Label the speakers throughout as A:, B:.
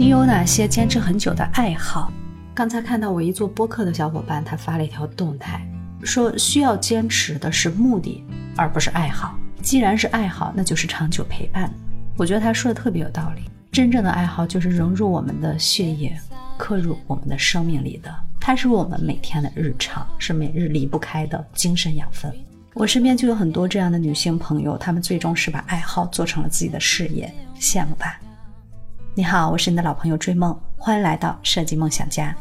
A: 你有哪些坚持很久的爱好？刚才看到我一做播客的小伙伴，他发了一条动态，说需要坚持的是目的，而不是爱好。既然是爱好，那就是长久陪伴。我觉得他说的特别有道理。真正的爱好就是融入我们的血液，刻入我们的生命里的，它是我们每天的日常，是每日离不开的精神养分。我身边就有很多这样的女性朋友，她们最终是把爱好做成了自己的事业，羡慕吧？你好，我是你的老朋友追梦，欢迎来到设计梦想家。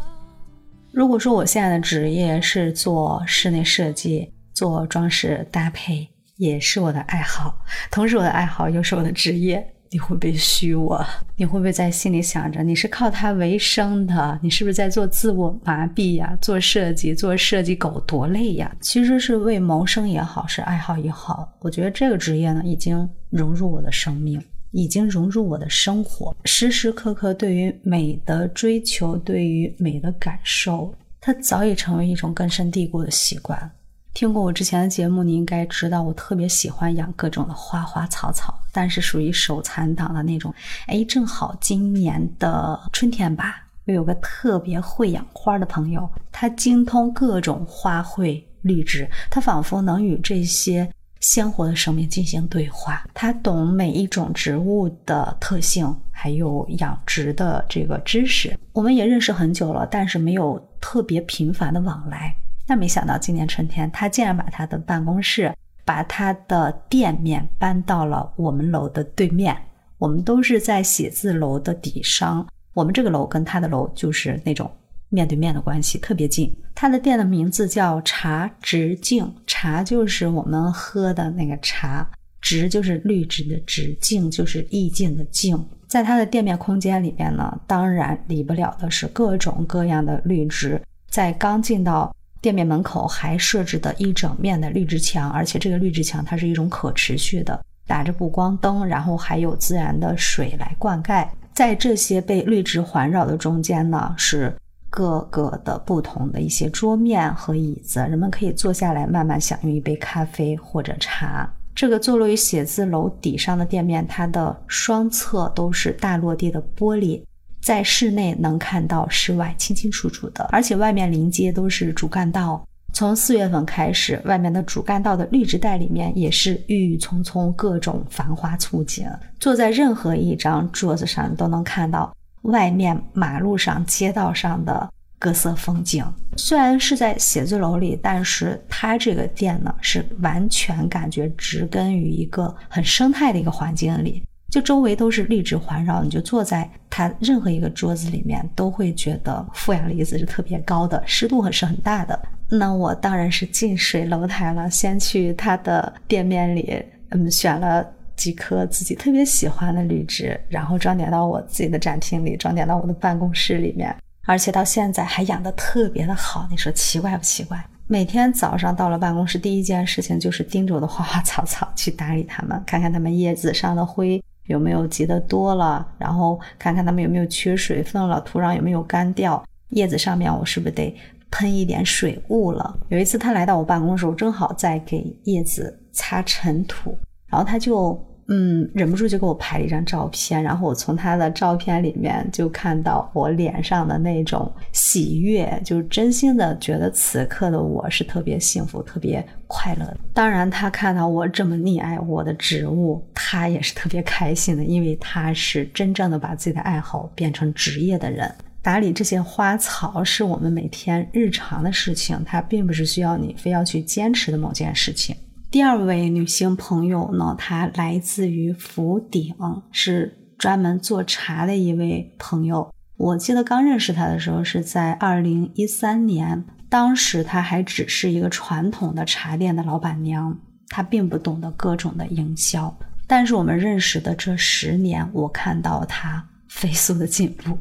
A: 如果说我现在的职业是做室内设计，做装饰搭配，也是我的爱好，同时我的爱好又是我的职业，你会不会虚我？你会不会在心里想着你是靠它为生的？你是不是在做自我麻痹呀？做设计，做设计狗多累呀？其实是为谋生也好，是爱好也好，我觉得这个职业呢，已经融入我的生命。已经融入我的生活，时时刻刻对于美的追求，对于美的感受，它早已成为一种根深蒂固的习惯。听过我之前的节目，你应该知道，我特别喜欢养各种的花花草草，但是属于手残党的那种。哎，正好今年的春天吧，我有个特别会养花的朋友，他精通各种花卉绿植，他仿佛能与这些。鲜活的生命进行对话，他懂每一种植物的特性，还有养殖的这个知识。我们也认识很久了，但是没有特别频繁的往来。但没想到今年春天，他竟然把他的办公室、把他的店面搬到了我们楼的对面。我们都是在写字楼的底商，我们这个楼跟他的楼就是那种。面对面的关系特别近。他的店的名字叫茶直径，茶就是我们喝的那个茶，直就是绿植的直，径就是意境的境。在他的店面空间里边呢，当然离不了的是各种各样的绿植。在刚进到店面门口，还设置的一整面的绿植墙，而且这个绿植墙它是一种可持续的，打着补光灯，然后还有自然的水来灌溉。在这些被绿植环绕的中间呢，是。各个的不同的一些桌面和椅子，人们可以坐下来慢慢享用一杯咖啡或者茶。这个坐落于写字楼底上的店面，它的双侧都是大落地的玻璃，在室内能看到室外清清楚楚的，而且外面临街都是主干道。从四月份开始，外面的主干道的绿植带里面也是郁郁葱葱，各种繁花簇锦。坐在任何一张桌子上，都能看到。外面马路上、街道上的各色风景，虽然是在写字楼里，但是它这个店呢，是完全感觉植根于一个很生态的一个环境里，就周围都是绿植环绕，你就坐在它任何一个桌子里面，都会觉得负氧离子是特别高的，湿度很是很大的。那我当然是近水楼台了，先去它的店面里，嗯，选了。几棵自己特别喜欢的绿植，然后装点到我自己的展厅里，装点到我的办公室里面，而且到现在还养得特别的好。你说奇怪不奇怪？每天早上到了办公室，第一件事情就是盯着我的花花草草去打理它们，看看它们叶子上的灰有没有积得多了，然后看看它们有没有缺水分了，土壤有没有干掉，叶子上面我是不是得喷一点水雾了？有一次他来到我办公室，我正好在给叶子擦尘土，然后他就。嗯，忍不住就给我拍了一张照片，然后我从他的照片里面就看到我脸上的那种喜悦，就是真心的觉得此刻的我是特别幸福、特别快乐的。当然，他看到我这么溺爱我的植物，他也是特别开心的，因为他是真正的把自己的爱好变成职业的人。打理这些花草是我们每天日常的事情，它并不是需要你非要去坚持的某件事情。第二位女性朋友呢，她来自于福鼎，是专门做茶的一位朋友。我记得刚认识她的时候是在二零一三年，当时她还只是一个传统的茶店的老板娘，她并不懂得各种的营销。但是我们认识的这十年，我看到她飞速的进步，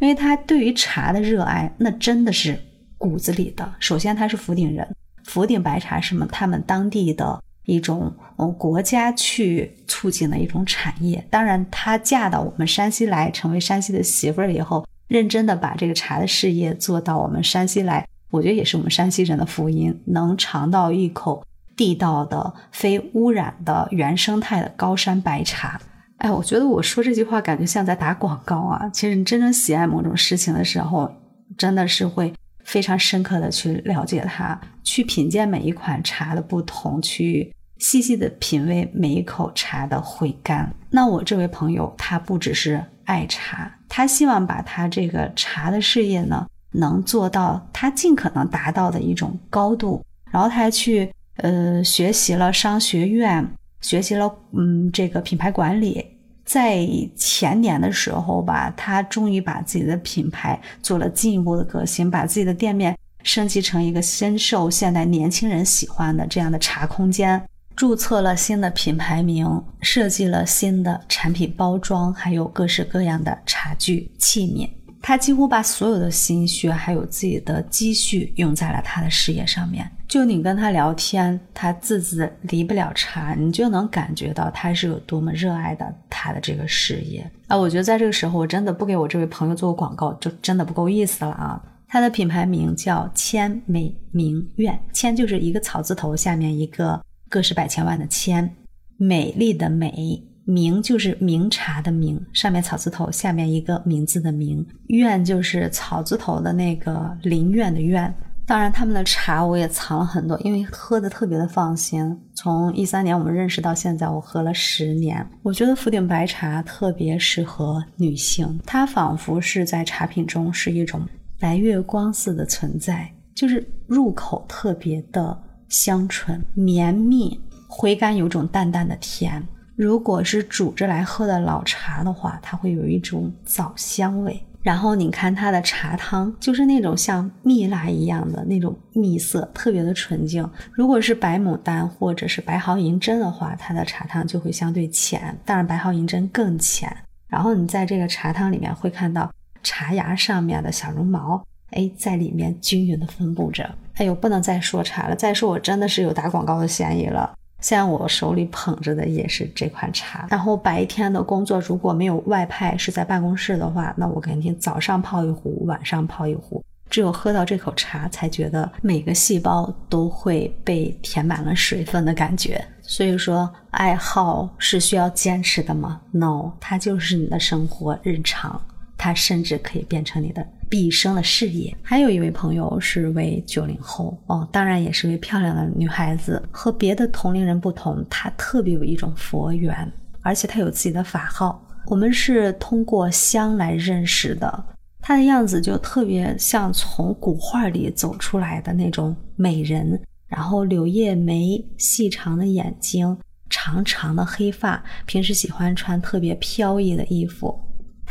A: 因为她对于茶的热爱，那真的是骨子里的。首先，她是福鼎人。福鼎白茶是？他们当地的一种，嗯，国家去促进的一种产业。当然，她嫁到我们山西来，成为山西的媳妇儿以后，认真的把这个茶的事业做到我们山西来，我觉得也是我们山西人的福音，能尝到一口地道的、非污染的原生态的高山白茶。哎，我觉得我说这句话感觉像在打广告啊。其实你真正喜爱某种事情的时候，真的是会非常深刻的去了解它，去品鉴每一款茶的不同，去细细的品味每一口茶的回甘。那我这位朋友，他不只是爱茶，他希望把他这个茶的事业呢，能做到他尽可能达到的一种高度。然后他还去呃学习了商学院。学习了，嗯，这个品牌管理，在前年的时候吧，他终于把自己的品牌做了进一步的革新，把自己的店面升级成一个深受现代年轻人喜欢的这样的茶空间，注册了新的品牌名，设计了新的产品包装，还有各式各样的茶具器皿。他几乎把所有的心血还有自己的积蓄用在了他的事业上面。就你跟他聊天，他字字离不了茶，你就能感觉到他是有多么热爱的他的这个事业啊！我觉得在这个时候，我真的不给我这位朋友做个广告，就真的不够意思了啊！他的品牌名叫千美名苑，千就是一个草字头下面一个个十百千万的千，美丽的美。名就是名茶的名，上面草字头，下面一个名字的名。院就是草字头的那个林苑的苑。当然，他们的茶我也藏了很多，因为喝的特别的放心。从一三年我们认识到现在，我喝了十年。我觉得福鼎白茶特别适合女性，它仿佛是在茶品中是一种白月光似的存在，就是入口特别的香醇绵密，回甘有种淡淡的甜。如果是煮着来喝的老茶的话，它会有一种枣香味。然后你看它的茶汤，就是那种像蜜蜡一样的那种蜜色，特别的纯净。如果是白牡丹或者是白毫银针的话，它的茶汤就会相对浅，当然白毫银针更浅。然后你在这个茶汤里面会看到茶芽上面的小绒毛，哎，在里面均匀的分布着。哎呦，不能再说茶了，再说我真的是有打广告的嫌疑了。现在我手里捧着的也是这款茶。然后白天的工作如果没有外派，是在办公室的话，那我肯定早上泡一壶，晚上泡一壶。只有喝到这口茶，才觉得每个细胞都会被填满了水分的感觉。所以说，爱好是需要坚持的吗？No，它就是你的生活日常，它甚至可以变成你的。毕生的事业。还有一位朋友是位九零后哦，当然也是位漂亮的女孩子。和别的同龄人不同，她特别有一种佛缘，而且她有自己的法号。我们是通过香来认识的，她的样子就特别像从古画里走出来的那种美人。然后柳叶眉，细长的眼睛，长长的黑发，平时喜欢穿特别飘逸的衣服。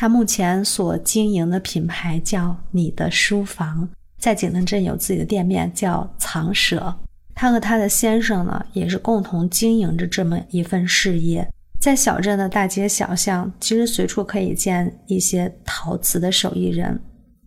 A: 他目前所经营的品牌叫“你的书房”，在景德镇有自己的店面叫“藏舍”。他和他的先生呢，也是共同经营着这么一份事业。在小镇的大街小巷，其实随处可以见一些陶瓷的手艺人。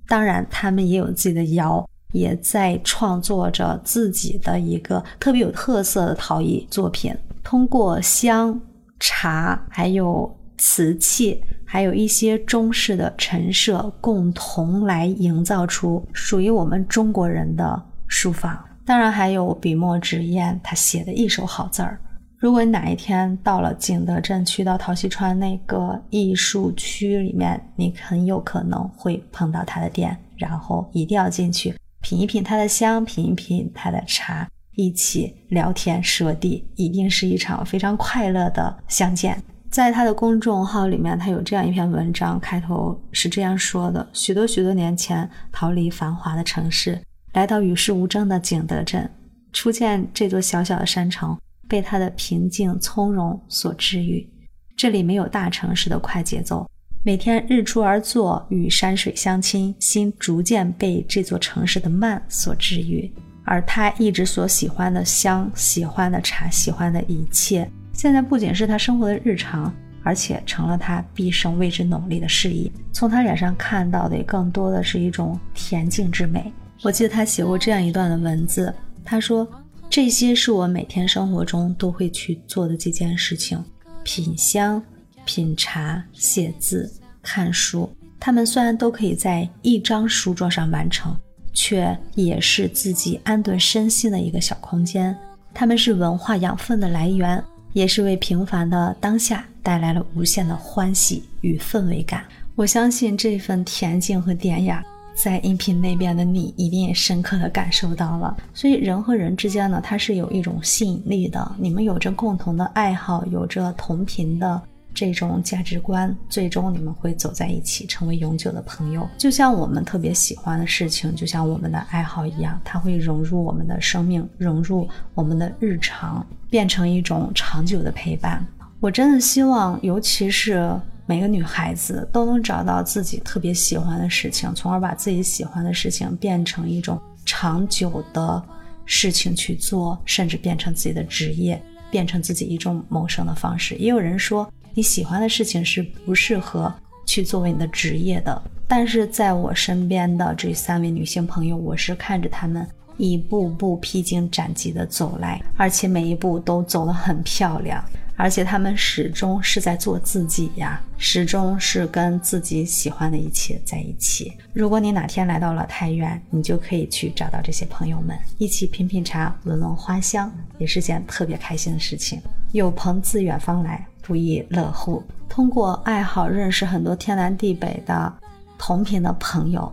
A: 当然，他们也有自己的窑，也在创作着自己的一个特别有特色的陶艺作品。通过香、茶，还有瓷器。还有一些中式的陈设，共同来营造出属于我们中国人的书房。当然，还有笔墨纸砚，他写的一手好字儿。如果你哪一天到了景德镇，去到陶溪川那个艺术区里面，你很有可能会碰到他的店，然后一定要进去品一品他的香，品一品他的茶，一起聊天说地，一定是一场非常快乐的相见。在他的公众号里面，他有这样一篇文章，开头是这样说的：许多许多年前，逃离繁华的城市，来到与世无争的景德镇，初见这座小小的山城，被它的平静从容所治愈。这里没有大城市的快节奏，每天日出而作，与山水相亲，心逐渐被这座城市的慢所治愈。而他一直所喜欢的香，喜欢的茶，喜欢的一切。现在不仅是他生活的日常，而且成了他毕生为之努力的事业。从他脸上看到的，更多的是一种恬静之美。我记得他写过这样一段的文字，他说：“这些是我每天生活中都会去做的几件事情：品香、品茶、写字、看书。他们虽然都可以在一张书桌上完成，却也是自己安顿身心的一个小空间。他们是文化养分的来源。”也是为平凡的当下带来了无限的欢喜与氛围感。我相信这份恬静和典雅，在音频那边的你一定也深刻的感受到了。所以人和人之间呢，它是有一种吸引力的。你们有着共同的爱好，有着同频的。这种价值观，最终你们会走在一起，成为永久的朋友。就像我们特别喜欢的事情，就像我们的爱好一样，它会融入我们的生命，融入我们的日常，变成一种长久的陪伴。我真的希望，尤其是每个女孩子都能找到自己特别喜欢的事情，从而把自己喜欢的事情变成一种长久的事情去做，甚至变成自己的职业，变成自己一种谋生的方式。也有人说。你喜欢的事情是不适合去作为你的职业的，但是在我身边的这三位女性朋友，我是看着她们一步步披荆斩棘的走来，而且每一步都走得很漂亮。而且他们始终是在做自己呀，始终是跟自己喜欢的一切在一起。如果你哪天来到了太原，你就可以去找到这些朋友们，一起品品茶，闻闻花香，也是件特别开心的事情。有朋自远方来，不亦乐乎。通过爱好认识很多天南地北的同频的朋友。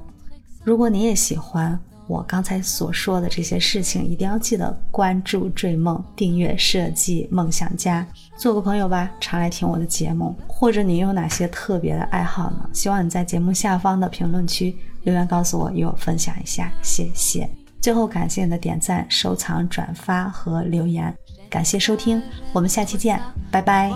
A: 如果你也喜欢。我刚才所说的这些事情，一定要记得关注“追梦”，订阅“设计梦想家”，做个朋友吧，常来听我的节目。或者你有哪些特别的爱好呢？希望你在节目下方的评论区留言告诉我，与我分享一下，谢谢。最后感谢你的点赞、收藏、转发和留言，感谢收听，我们下期见，拜拜。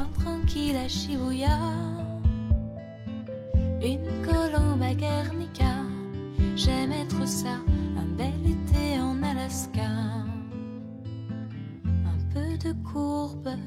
A: Courbe